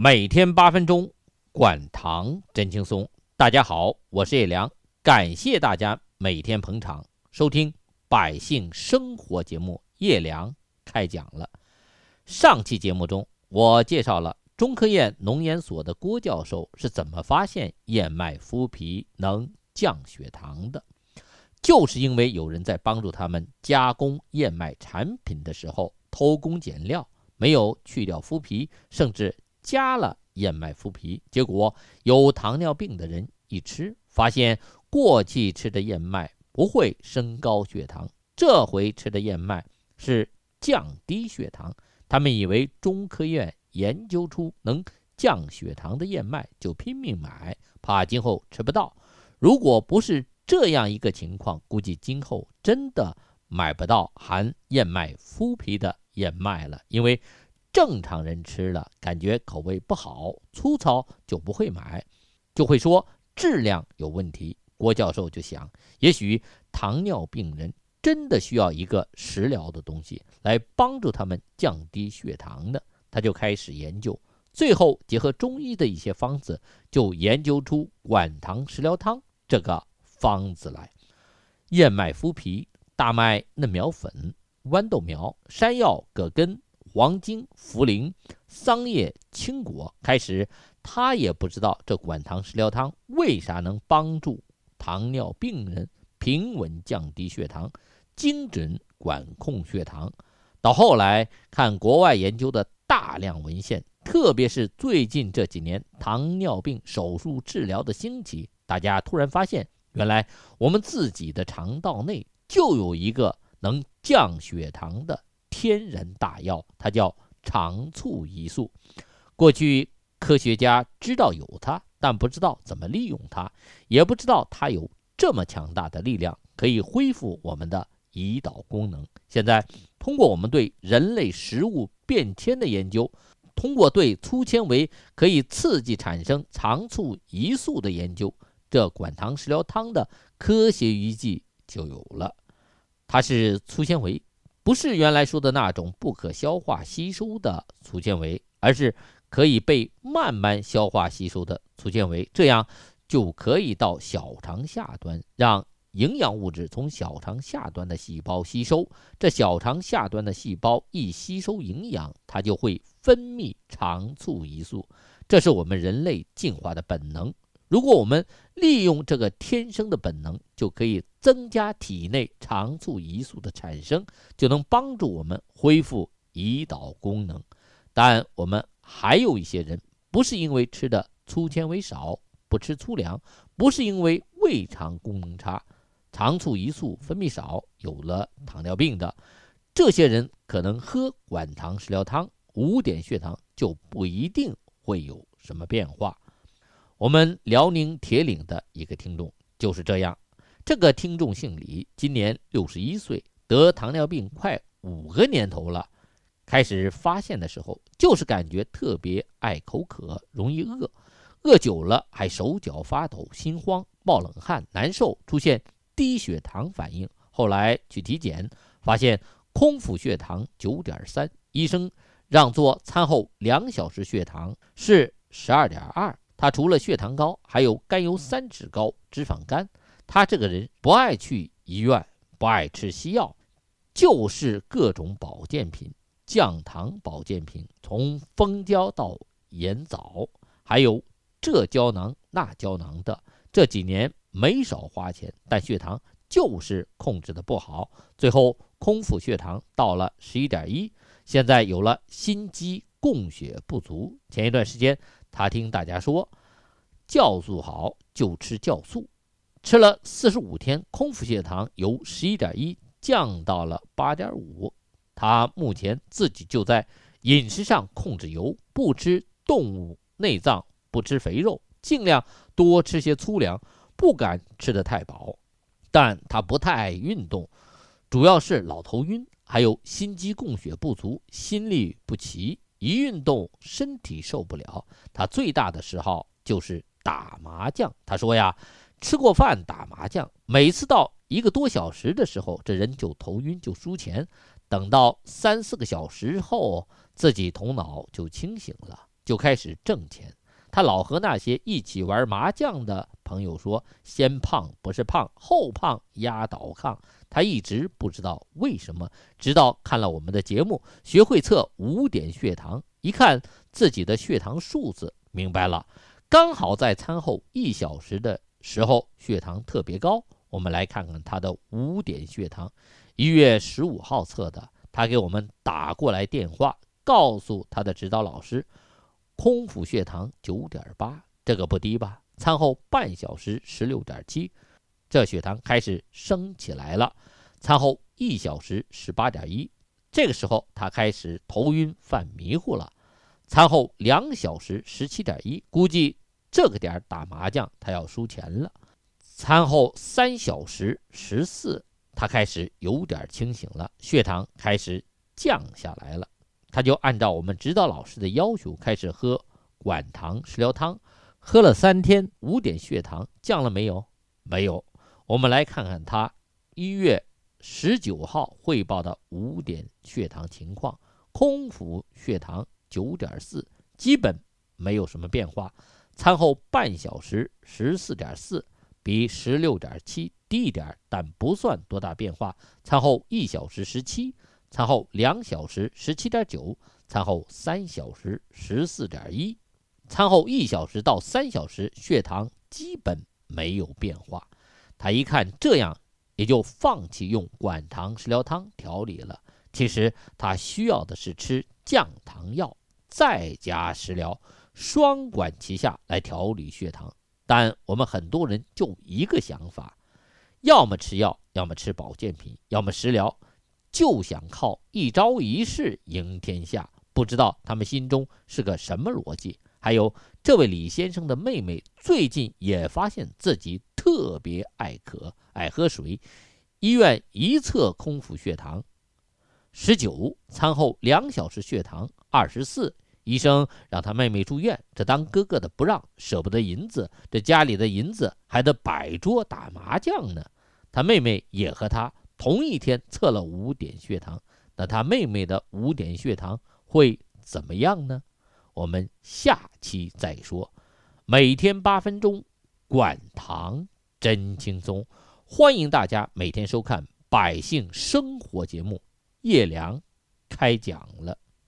每天八分钟，管糖真轻松。大家好，我是叶良，感谢大家每天捧场收听百姓生活节目。叶良开讲了。上期节目中，我介绍了中科院农研所的郭教授是怎么发现燕麦麸皮能降血糖的，就是因为有人在帮助他们加工燕麦产品的时候偷工减料，没有去掉麸皮，甚至。加了燕麦麸皮，结果有糖尿病的人一吃，发现过去吃的燕麦不会升高血糖，这回吃的燕麦是降低血糖。他们以为中科院研究出能降血糖的燕麦，就拼命买，怕今后吃不到。如果不是这样一个情况，估计今后真的买不到含燕麦麸皮的燕麦了，因为。正常人吃了感觉口味不好，粗糙就不会买，就会说质量有问题。郭教授就想，也许糖尿病人真的需要一个食疗的东西来帮助他们降低血糖的，他就开始研究，最后结合中医的一些方子，就研究出管糖食疗汤这个方子来。燕麦麸皮、大麦嫩苗粉、豌豆苗、山药、葛根。黄精、茯苓、桑叶、青果，开始他也不知道这管糖食疗汤为啥能帮助糖尿病人平稳降低血糖、精准管控血糖。到后来看国外研究的大量文献，特别是最近这几年糖尿病手术治疗的兴起，大家突然发现，原来我们自己的肠道内就有一个能降血糖的。天然大药，它叫肠促胰素。过去科学家知道有它，但不知道怎么利用它，也不知道它有这么强大的力量，可以恢复我们的胰岛功能。现在通过我们对人类食物变迁的研究，通过对粗纤维可以刺激产生肠促胰素的研究，这管糖食疗汤的科学依据就有了。它是粗纤维。不是原来说的那种不可消化吸收的粗纤维，而是可以被慢慢消化吸收的粗纤维，这样就可以到小肠下端，让营养物质从小肠下端的细胞吸收。这小肠下端的细胞一吸收营养，它就会分泌肠促胰素，这是我们人类进化的本能。如果我们利用这个天生的本能，就可以增加体内肠促胰素的产生，就能帮助我们恢复胰岛功能。但我们还有一些人，不是因为吃的粗纤维少，不吃粗粮，不是因为胃肠功能差，肠促胰素分泌少，有了糖尿病的，这些人可能喝管糖食疗汤，五点血糖就不一定会有什么变化。我们辽宁铁岭的一个听众就是这样。这个听众姓李，今年六十一岁，得糖尿病快五个年头了。开始发现的时候，就是感觉特别爱口渴，容易饿，饿久了还手脚发抖、心慌、冒冷汗、难受，出现低血糖反应。后来去体检，发现空腹血糖九点三，医生让做餐后两小时血糖是十二点二。他除了血糖高，还有甘油三酯高、脂肪肝。他这个人不爱去医院，不爱吃西药，就是各种保健品、降糖保健品，从蜂胶到盐枣，还有这胶囊那胶囊的。这几年没少花钱，但血糖就是控制的不好，最后空腹血糖到了十一点一。现在有了心肌供血不足，前一段时间。他听大家说，酵素好就吃酵素，吃了四十五天，空腹血糖由十一点一降到了八点五。他目前自己就在饮食上控制油，不吃动物内脏，不吃肥肉，尽量多吃些粗粮，不敢吃得太饱。但他不太爱运动，主要是老头晕，还有心肌供血不足，心律不齐。一运动，身体受不了。他最大的嗜好就是打麻将。他说呀，吃过饭打麻将，每次到一个多小时的时候，这人就头晕，就输钱。等到三四个小时后，自己头脑就清醒了。就开始挣钱。他老和那些一起玩麻将的朋友说：“先胖不是胖，后胖压倒炕。”他一直不知道为什么，直到看了我们的节目，学会测五点血糖，一看自己的血糖数字，明白了，刚好在餐后一小时的时候血糖特别高。我们来看看他的五点血糖，一月十五号测的，他给我们打过来电话，告诉他的指导老师。空腹血糖九点八，这个不低吧？餐后半小时十六点七，这血糖开始升起来了。餐后一小时十八点一，这个时候他开始头晕犯迷糊了。餐后两小时十七点一，估计这个点打麻将他要输钱了。餐后三小时十四，他开始有点清醒了，血糖开始降下来了。他就按照我们指导老师的要求开始喝管糖食疗汤，喝了三天，五点血糖降了没有？没有。我们来看看他一月十九号汇报的五点血糖情况：空腹血糖九点四，基本没有什么变化。餐后半小时十四点四，比十六点七低一点，但不算多大变化。餐后一小时十七。餐后两小时十七点九，餐后三小时十四点一，餐后一小时到三小时血糖基本没有变化。他一看这样，也就放弃用管糖食疗汤调理了。其实他需要的是吃降糖药，再加食疗，双管齐下来调理血糖。但我们很多人就一个想法：要么吃药，要么吃保健品，要么食疗。就想靠一招一式赢天下，不知道他们心中是个什么逻辑。还有这位李先生的妹妹最近也发现自己特别爱渴、爱喝水。医院一测空腹血糖十九，餐后两小时血糖二十四，医生让他妹妹住院。这当哥哥的不让，舍不得银子，这家里的银子还得摆桌打麻将呢。他妹妹也和他。同一天测了五点血糖，那他妹妹的五点血糖会怎么样呢？我们下期再说。每天八分钟，管糖真轻松。欢迎大家每天收看《百姓生活》节目，叶良开讲了。